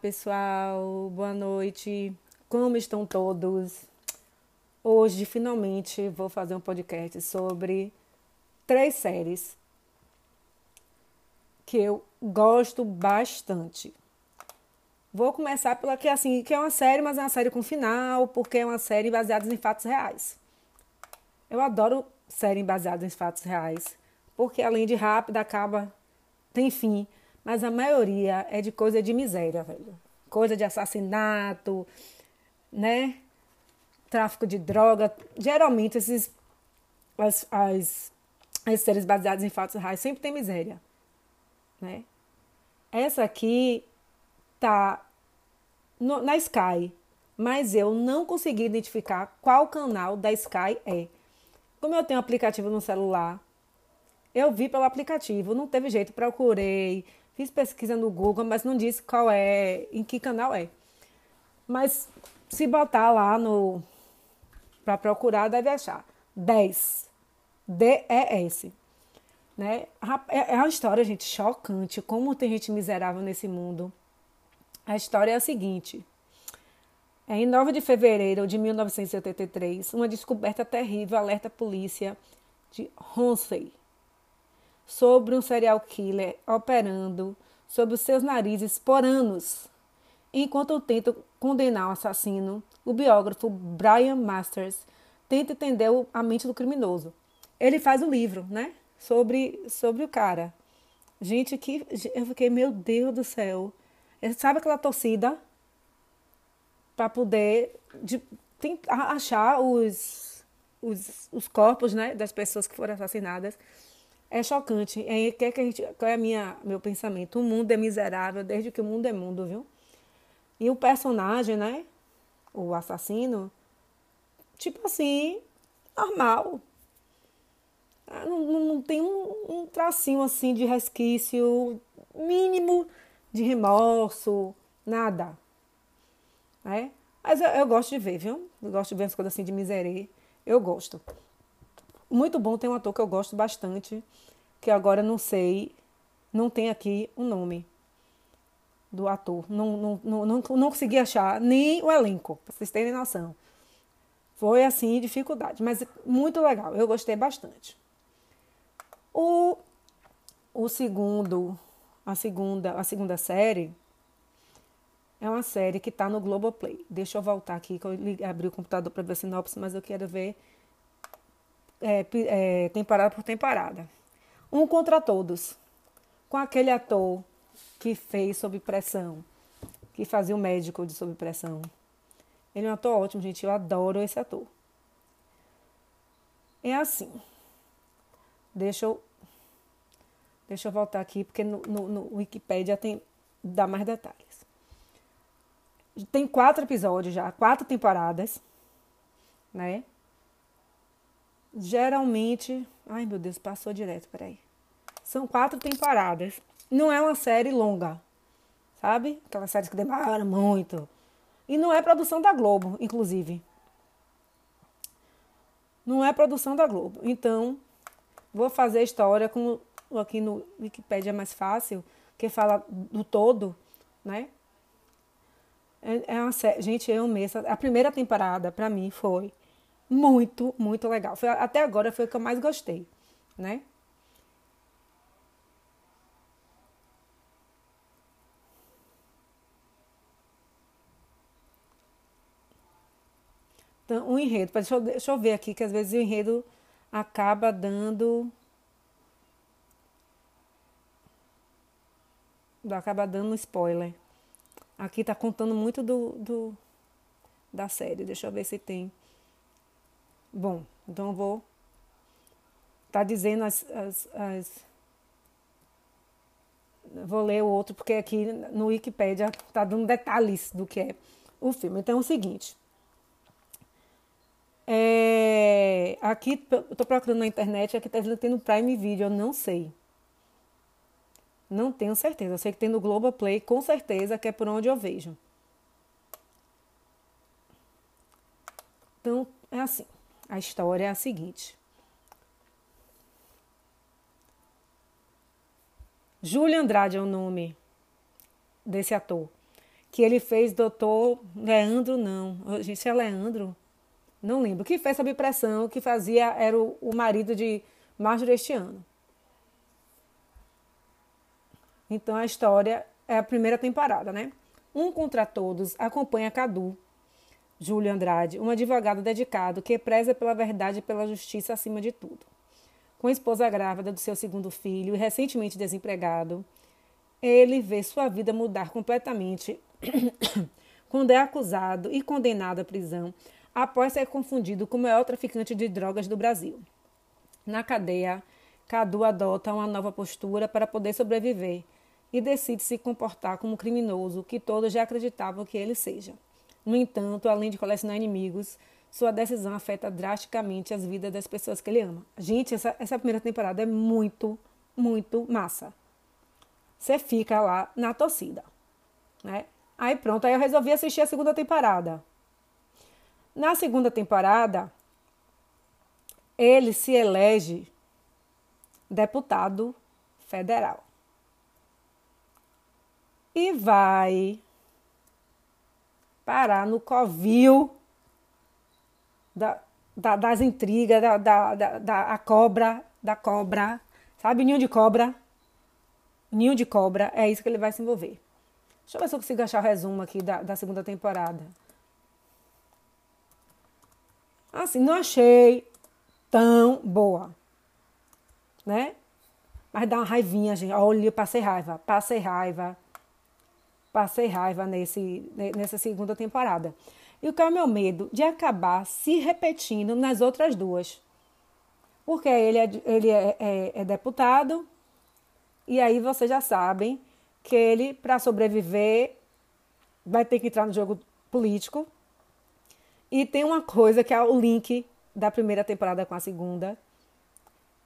pessoal, boa noite. Como estão todos? Hoje, finalmente, vou fazer um podcast sobre três séries que eu gosto bastante. Vou começar pela que assim, que é uma série, mas é uma série com final, porque é uma série baseada em fatos reais. Eu adoro série baseada em fatos reais, porque além de rápida, acaba tem fim, mas a maioria é de coisa de miséria, velho. Coisa de assassinato, né? Tráfico de droga. Geralmente esses as, as, as séries baseadas em fatos reais sempre tem miséria, né? Essa aqui tá no, na Sky, mas eu não consegui identificar qual canal da Sky é. Como eu tenho aplicativo no celular, eu vi pelo aplicativo, não teve jeito, procurei, fiz pesquisa no Google, mas não disse qual é, em que canal é. Mas se botar lá no para procurar, deve achar. 10. D-E-S. Né? É, é uma história, gente, chocante. Como tem gente miserável nesse mundo. A história é a seguinte. É, em 9 de fevereiro de 1983, uma descoberta terrível alerta a polícia de Ronsey sobre um serial killer operando sobre os seus narizes por anos. Enquanto tenta condenar o assassino, o biógrafo Brian Masters tenta entender a mente do criminoso. Ele faz um livro, né? Sobre, sobre o cara. Gente, que eu fiquei, meu Deus do céu. Sabe aquela torcida para poder de, achar os, os, os corpos né, das pessoas que foram assassinadas? É chocante. É, que a gente, qual é a minha, meu pensamento? O mundo é miserável desde que o mundo é mundo, viu? E o personagem, né? O assassino, tipo assim, normal. Ah, não, não, não tem um, um tracinho assim de resquício mínimo de remorso, nada. Né? Mas eu, eu, gosto de ver, viu? Eu gosto de ver as coisas assim de miserê. Eu gosto. Muito bom, tem um ator que eu gosto bastante, que agora não sei, não tem aqui o nome do ator. Não, não, não, não, não consegui achar nem o elenco, para vocês terem noção. Foi assim, dificuldade, mas muito legal, eu gostei bastante. O, o segundo a segunda, a segunda série é uma série que está no Globoplay. Deixa eu voltar aqui, que eu abri o computador para ver a sinopse, mas eu quero ver é, é, temporada por temporada. Um contra todos, com aquele ator que fez Sob Pressão, que fazia o médico de Sob Pressão. Ele é um ator ótimo, gente. Eu adoro esse ator. É assim. Deixa eu Deixa eu voltar aqui, porque no, no, no Wikipedia tem, dá mais detalhes. Tem quatro episódios já, quatro temporadas, né? Geralmente. Ai, meu Deus, passou direto, peraí. São quatro temporadas. Não é uma série longa, sabe? Aquelas séries que demoram muito. E não é produção da Globo, inclusive. Não é produção da Globo. Então, vou fazer história com aqui no Wikipedia é mais fácil, que fala do todo, né? É, é uma série, gente, eu amei a primeira temporada para mim foi muito, muito legal. Foi, até agora foi o que eu mais gostei, né? Então, o enredo, deixa eu, deixa eu ver aqui, que às vezes o enredo acaba dando acaba dando um spoiler. Aqui tá contando muito do, do da série. Deixa eu ver se tem. Bom, então eu vou. Tá dizendo as, as, as. Vou ler o outro, porque aqui no Wikipedia tá dando detalhes do que é o filme. Então é o seguinte. É, aqui, eu tô procurando na internet, aqui tá dizendo que tem no Prime Video, eu não sei. Não tenho certeza. Eu sei que tem no Globoplay, com certeza, que é por onde eu vejo. Então, é assim. A história é a seguinte. Júlio Andrade é o nome desse ator. que ele fez doutor Leandro, não. Gente, é Leandro? Não lembro. Que fez sob pressão, que fazia, era o, o marido de Marjorie este ano. Então a história é a primeira temporada, né? Um contra todos acompanha Cadu, Júlio Andrade, um advogado dedicado que preza pela verdade e pela justiça acima de tudo. Com a esposa grávida do seu segundo filho e recentemente desempregado, ele vê sua vida mudar completamente quando é acusado e condenado à prisão após ser confundido com o maior traficante de drogas do Brasil. Na cadeia, Cadu adota uma nova postura para poder sobreviver e decide se comportar como criminoso que todos já acreditavam que ele seja. No entanto, além de colecionar inimigos, sua decisão afeta drasticamente as vidas das pessoas que ele ama. Gente, essa, essa primeira temporada é muito, muito massa. Você fica lá na torcida, né? Aí pronto, aí eu resolvi assistir a segunda temporada. Na segunda temporada, ele se elege deputado federal. E vai parar no covil da, da, das intrigas, da, da, da, da cobra, da cobra, sabe? Ninho de cobra. Ninho de cobra, é isso que ele vai se envolver. Deixa eu ver se eu consigo achar o resumo aqui da, da segunda temporada. Assim, não achei tão boa, né? Mas dá uma raivinha, gente. Olha, eu passei raiva, passei raiva, passei raiva nesse, nessa segunda temporada. E o que é o meu medo? De acabar se repetindo nas outras duas. Porque ele é, ele é, é, é deputado, e aí vocês já sabem que ele, para sobreviver, vai ter que entrar no jogo político e tem uma coisa que é o link da primeira temporada com a segunda,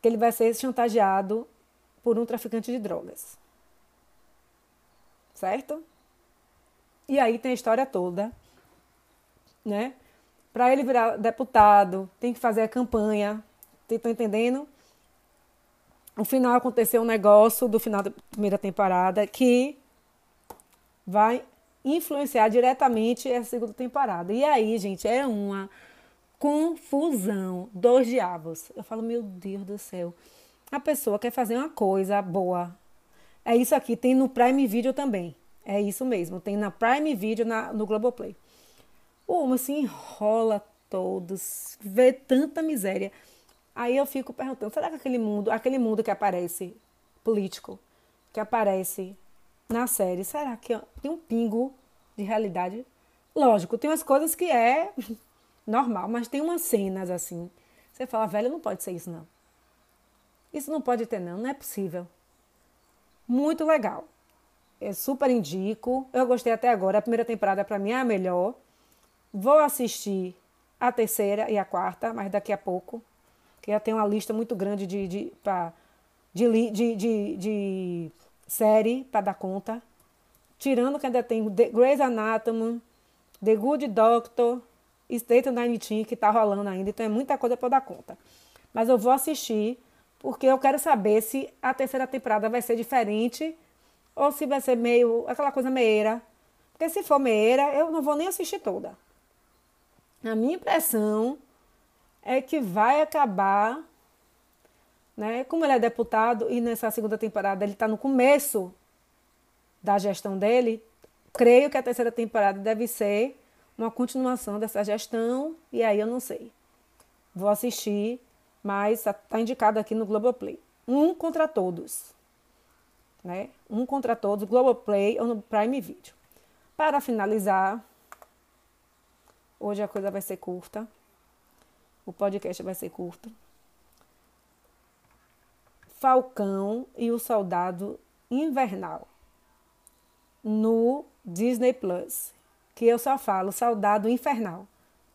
que ele vai ser chantageado por um traficante de drogas. Certo? E aí tem a história toda, né? Para ele virar deputado, tem que fazer a campanha. Estão entendendo? No final aconteceu um negócio do final da primeira temporada que vai influenciar diretamente essa segunda temporada. E aí, gente, é uma confusão dos diabos. Eu falo, meu Deus do céu. A pessoa quer fazer uma coisa boa. É isso aqui, tem no Prime Video também. É isso mesmo, tem na Prime Video na, no Globoplay. O homem se enrola todos, vê tanta miséria. Aí eu fico perguntando, será que aquele mundo, aquele mundo que aparece político, que aparece na série, será que tem um pingo de realidade? Lógico, tem umas coisas que é normal, mas tem umas cenas assim. Você fala, velho, não pode ser isso não. Isso não pode ter não, não é possível. Muito legal. Eu super indico. Eu gostei até agora. A primeira temporada para mim é a melhor. Vou assistir a terceira e a quarta, mas daqui a pouco. Que já tem uma lista muito grande de, de, pra, de, de, de, de série para dar conta. Tirando que ainda tem The Grey's Anatomy, The Good Doctor, State of Nineteen, que está rolando ainda. Então é muita coisa para dar conta. Mas eu vou assistir, porque eu quero saber se a terceira temporada vai ser diferente ou se vai ser meio aquela coisa meira. Porque se for meira, eu não vou nem assistir toda. A minha impressão é que vai acabar né? Como ele é deputado e nessa segunda temporada ele está no começo da gestão dele, creio que a terceira temporada deve ser uma continuação dessa gestão e aí eu não sei. Vou assistir, mas está tá indicado aqui no Globoplay. Um contra todos. Né? Um contra todos, Globoplay ou no Prime Video. Para finalizar, hoje a coisa vai ser curta. O podcast vai ser curto. Falcão e o Soldado Invernal no Disney Plus, que eu só falo Soldado Infernal.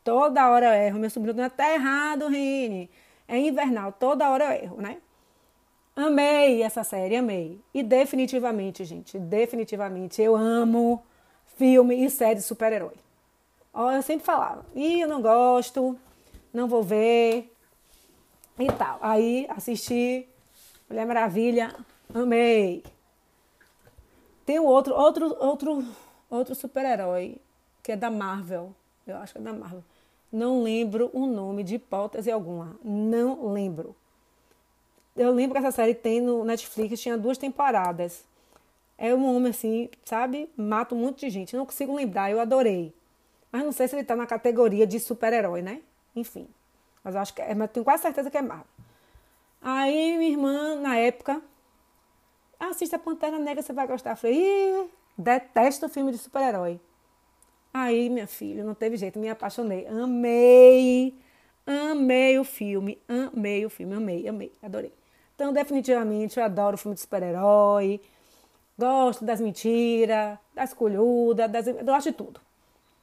Toda hora eu erro, meu sobrinho tá errado, Rini. É invernal, toda hora eu erro, né? Amei essa série, amei. E definitivamente, gente, definitivamente eu amo filme e série de super-herói. Ó, eu sempre falava, e eu não gosto, não vou ver e tal. Aí assisti Mulher Maravilha, amei. Tem outro, outro, outro outro super-herói, que é da Marvel. Eu acho que é da Marvel. Não lembro o nome de hipótese alguma. Não lembro. Eu lembro que essa série tem no Netflix, tinha duas temporadas. É um homem assim, sabe? Mata um monte de gente. Não consigo lembrar, eu adorei. Mas não sei se ele tá na categoria de super-herói, né? Enfim. Mas acho que é, mas tenho quase certeza que é Marvel. Aí minha irmã, na época, assista Pantera Negra, você vai gostar. Eu falei, detesto filme de super-herói. Aí, minha filha, não teve jeito, me apaixonei. Amei, amei o filme, amei o filme, amei, amei, adorei. Então, definitivamente, eu adoro filme de super-herói. Gosto das mentiras, das colhudas, das... eu gosto de tudo.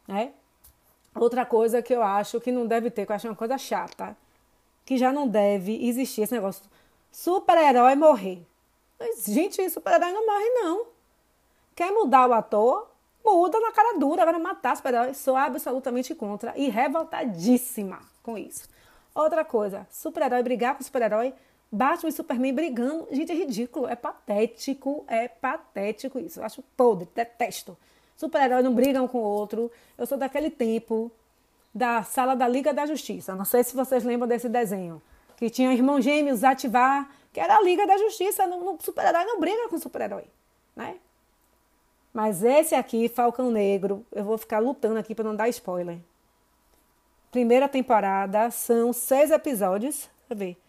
Né? Outra coisa que eu acho que não deve ter, que eu acho uma coisa chata, que já não deve existir esse negócio. Super-herói morrer. Mas, gente, super-herói não morre, não. Quer mudar o ator? Muda na cara dura. Agora, matar super-herói, sou absolutamente contra e revoltadíssima com isso. Outra coisa, super-herói brigar com super-herói Batman e Superman brigando. Gente, é ridículo, é patético, é patético isso. Eu acho podre, detesto. Super-heróis não brigam com o outro. Eu sou daquele tempo da sala da Liga da Justiça. Não sei se vocês lembram desse desenho. Que tinha irmão gêmeos ativar, que era a Liga da Justiça. No, super-herói não briga com super-herói, né? Mas esse aqui, Falcão Negro, eu vou ficar lutando aqui para não dar spoiler. Primeira temporada são seis episódios. Deixa eu ver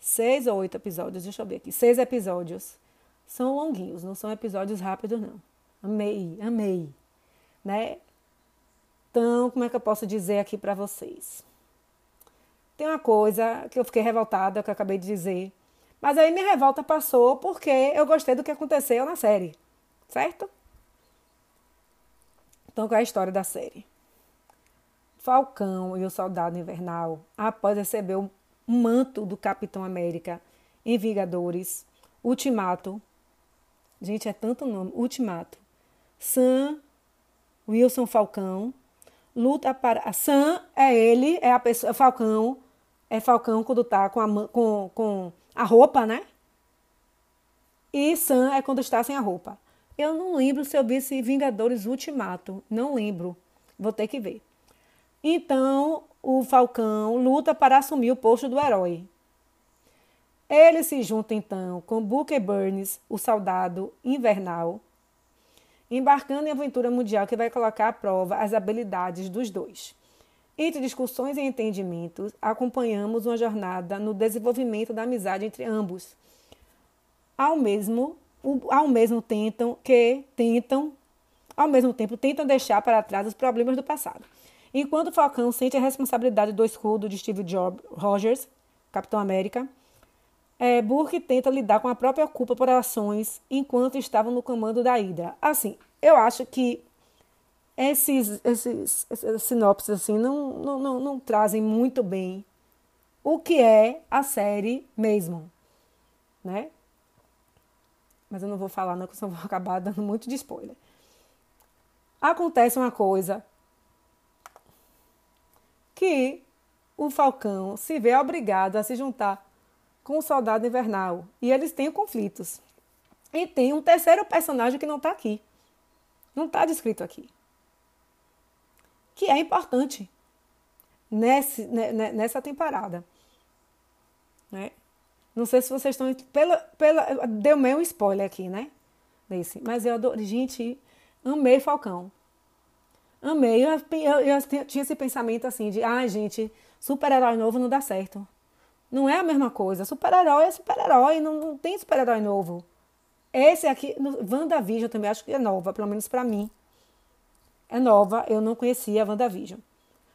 seis ou oito episódios, deixa eu ver aqui, seis episódios. São longuinhos, não são episódios rápidos, não. Amei, amei, né? Então, como é que eu posso dizer aqui para vocês? Tem uma coisa que eu fiquei revoltada, que eu acabei de dizer, mas aí minha revolta passou porque eu gostei do que aconteceu na série, certo? Então, qual é a história da série? Falcão e o Soldado Invernal, após receber o manto do Capitão América em Vingadores, Ultimato. Gente, é tanto nome. Ultimato. Sam Wilson Falcão luta para. Sam é ele, é a pessoa. É Falcão. É Falcão quando tá com a, com, com a roupa, né? E Sam é quando está sem a roupa. Eu não lembro se eu vi esse Vingadores Ultimato. Não lembro. Vou ter que ver. Então, o Falcão luta para assumir o posto do herói. Ele se junta então com Booker Burns, o soldado invernal, embarcando em aventura mundial que vai colocar à prova as habilidades dos dois. Entre discussões e entendimentos, acompanhamos uma jornada no desenvolvimento da amizade entre ambos. Ao mesmo, ao mesmo tentam que tentam, ao mesmo tempo tentam deixar para trás os problemas do passado. Enquanto Falcão sente a responsabilidade do escudo de Steve Jobs, Rogers, Capitão América, é, Burke tenta lidar com a própria culpa por ações enquanto estava no comando da Hydra. Assim, eu acho que esses, esses, esses sinopses assim, não, não, não, não trazem muito bem o que é a série mesmo, né? Mas eu não vou falar, não, porque senão vou acabar dando muito de spoiler. Acontece uma coisa que o Falcão se vê obrigado a se juntar com o Soldado Invernal e eles têm conflitos. E tem um terceiro personagem que não está aqui. Não está descrito aqui. Que é importante nesse, né, né, nessa temporada. Né? Não sei se vocês estão. Pela, pela, deu meio spoiler aqui, né? Desse. Mas eu adoro. Gente, amei Falcão. Amei. Eu, eu, eu tinha esse pensamento assim de, ai, ah, gente, super-herói novo não dá certo. Não é a mesma coisa. Super-herói é super-herói, não, não tem super-herói novo. Esse aqui, WandaVision eu também acho que é nova, pelo menos para mim. É nova, eu não conhecia WandaVision.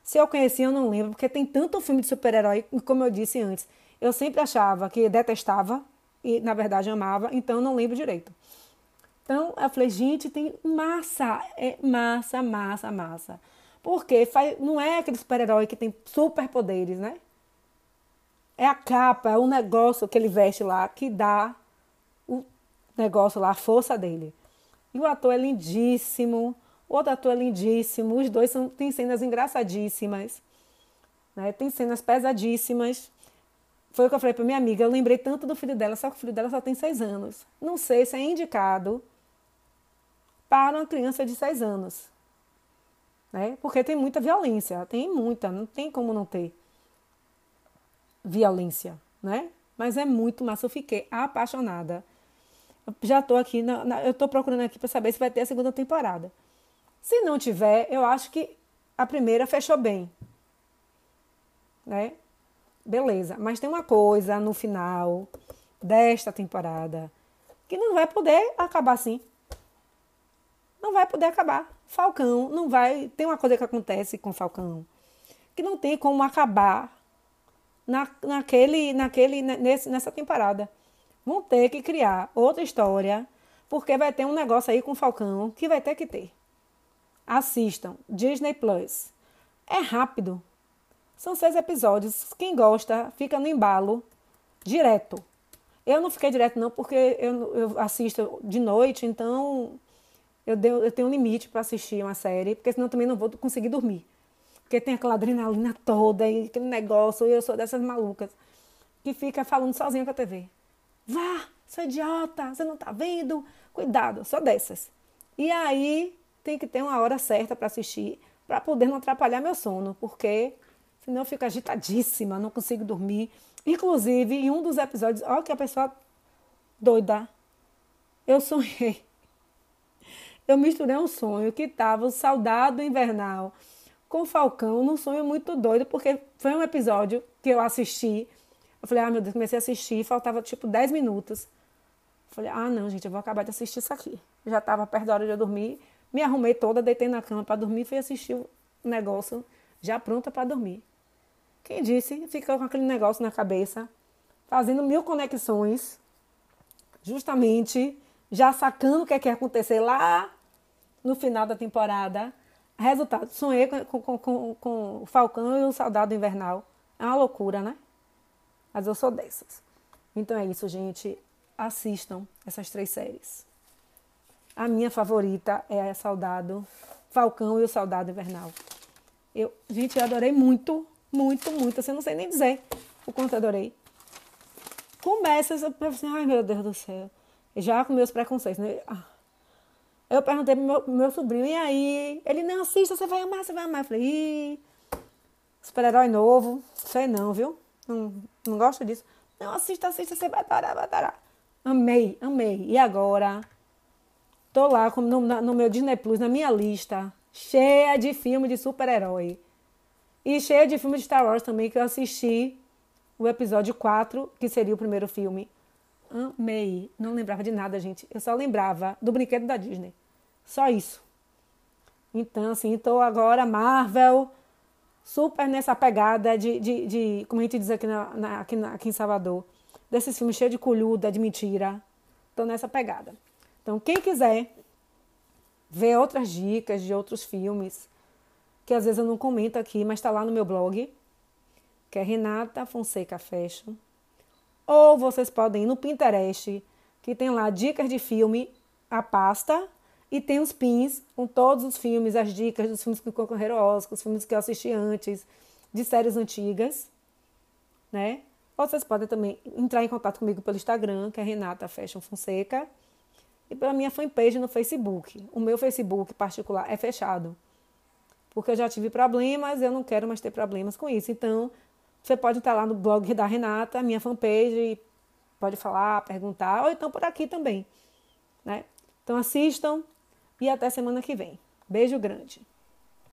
Se eu conhecia, eu não lembro, porque tem tanto filme de super-herói, como eu disse antes. Eu sempre achava que detestava e, na verdade, amava, então não lembro direito. Então, eu falei, gente, tem massa, é massa, massa, massa. Porque não é aquele super-herói que tem superpoderes, né? É a capa, é o negócio que ele veste lá que dá o negócio lá, a força dele. E o ator é lindíssimo, o outro ator é lindíssimo, os dois são, têm cenas engraçadíssimas, né? tem cenas pesadíssimas. Foi o que eu falei para minha amiga, eu lembrei tanto do filho dela, só que o filho dela só tem seis anos. Não sei se é indicado para uma criança de 6 anos. Né? Porque tem muita violência, tem muita, não tem como não ter violência, né? Mas é muito massa, eu fiquei apaixonada. Eu já estou aqui, na, na, eu estou procurando aqui para saber se vai ter a segunda temporada. Se não tiver, eu acho que a primeira fechou bem, né? Beleza, mas tem uma coisa no final desta temporada que não vai poder acabar assim. Não vai poder acabar. Falcão não vai. Tem uma coisa que acontece com Falcão que não tem como acabar na, naquele, naquele, nesse, nessa temporada. Vão ter que criar outra história, porque vai ter um negócio aí com Falcão que vai ter que ter. Assistam Disney Plus. É rápido. São seis episódios. Quem gosta, fica no embalo direto. Eu não fiquei direto, não, porque eu, eu assisto de noite, então eu, deu, eu tenho um limite para assistir uma série, porque senão também não vou conseguir dormir. Porque tem aquela adrenalina toda e aquele negócio, e eu sou dessas malucas que fica falando sozinha com a TV. Vá, seu idiota, você não tá vendo? Cuidado, sou dessas. E aí tem que ter uma hora certa para assistir, para poder não atrapalhar meu sono, porque senão eu fico agitadíssima, não consigo dormir. Inclusive, em um dos episódios, olha que a pessoa doida. Eu sonhei. Eu misturei um sonho que estava o Soldado Invernal com o Falcão num sonho muito doido, porque foi um episódio que eu assisti. Eu falei, ah, meu Deus, comecei a assistir, faltava tipo 10 minutos. Eu falei, ah, não, gente, eu vou acabar de assistir isso aqui. Já estava perto da hora de eu dormir. Me arrumei toda, deitei na cama para dormir, fui assistir o negócio já pronta para dormir. Quem disse, ficou com aquele negócio na cabeça, fazendo mil conexões, justamente já sacando o que é que ia acontecer lá no final da temporada. Resultado, sonhei com, com, com, com o Falcão e o Soldado Invernal. É uma loucura, né? Mas eu sou dessas. Então é isso, gente. Assistam essas três séries. A minha favorita é a Saudado, Falcão e o Saudado Invernal. Eu, gente, eu adorei muito, muito, muito. Assim, eu não sei nem dizer o quanto adorei. Começa, eu assim, ai meu Deus do céu. Já com meus preconceitos, né? Ah. Eu perguntei pro meu, meu sobrinho, e aí? Ele, não, assista, você vai amar, você vai amar. Eu falei, ih, super-herói novo, sei não, viu? Não, não gosto disso. Não, assista, assista, você vai adorar, vai adorar. Amei, amei. E agora? Tô lá no, no meu Disney Plus, na minha lista, cheia de filme de super-herói. E cheia de filme de Star Wars também, que eu assisti o episódio 4, que seria o primeiro filme. Amei. Não lembrava de nada, gente. Eu só lembrava do brinquedo da Disney. Só isso. Então, assim, estou agora Marvel, super nessa pegada de, de, de como a gente diz aqui, na, na, aqui, na, aqui em Salvador, desses filmes cheios de colhuda, de mentira. Estou nessa pegada. Então, quem quiser ver outras dicas de outros filmes, que às vezes eu não comento aqui, mas está lá no meu blog, que é Renata Fonseca Fashion. Ou vocês podem ir no Pinterest, que tem lá dicas de filme, a pasta, e tem os pins com todos os filmes, as dicas dos filmes que concorreram ao Oscar, os filmes que eu assisti antes, de séries antigas, né? Ou vocês podem também entrar em contato comigo pelo Instagram, que é Renata Fashion Fonseca e pela minha fanpage no Facebook. O meu Facebook particular é fechado. Porque eu já tive problemas, eu não quero mais ter problemas com isso. Então, você pode estar lá no blog da Renata, minha fanpage, pode falar, perguntar, ou então por aqui também. Né? Então assistam e até semana que vem. Beijo grande.